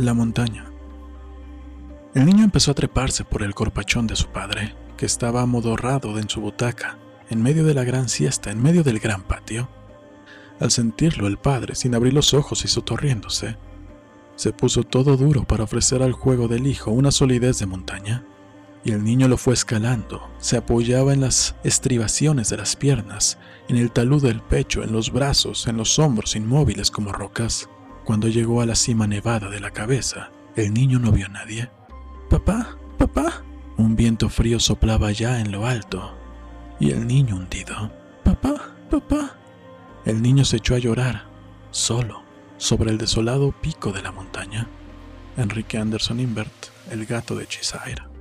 La montaña. El niño empezó a treparse por el corpachón de su padre, que estaba amodorrado en su butaca, en medio de la gran siesta, en medio del gran patio. Al sentirlo, el padre, sin abrir los ojos y sotorriéndose, se puso todo duro para ofrecer al juego del hijo una solidez de montaña, y el niño lo fue escalando, se apoyaba en las estribaciones de las piernas, en el talud del pecho, en los brazos, en los hombros inmóviles como rocas. Cuando llegó a la cima nevada de la cabeza, el niño no vio a nadie. Papá, papá. Un viento frío soplaba ya en lo alto, y el niño hundido. Papá, papá. El niño se echó a llorar, solo, sobre el desolado pico de la montaña. Enrique Anderson Invert, el gato de Chisire.